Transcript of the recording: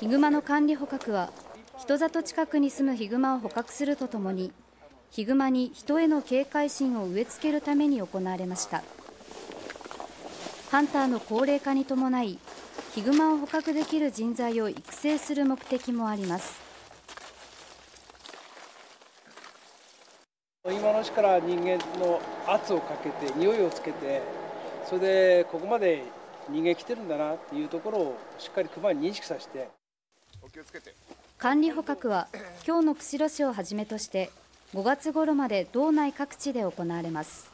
ヒグマの管理捕獲は人里近くに住むヒグマを捕獲するとともにヒグマに人への警戒心を植え付けるために行われました。ハンターの高齢化に伴いヒグマを捕獲できる人材を育成する目的もあります。今のうちから人間の圧をかけて匂いをつけてそれでここまで人間来てるんだなっていうところをしっかり熊に認識させて管理捕獲は今日の釧路市をはじめとして5月ごろまで道内各地で行われます。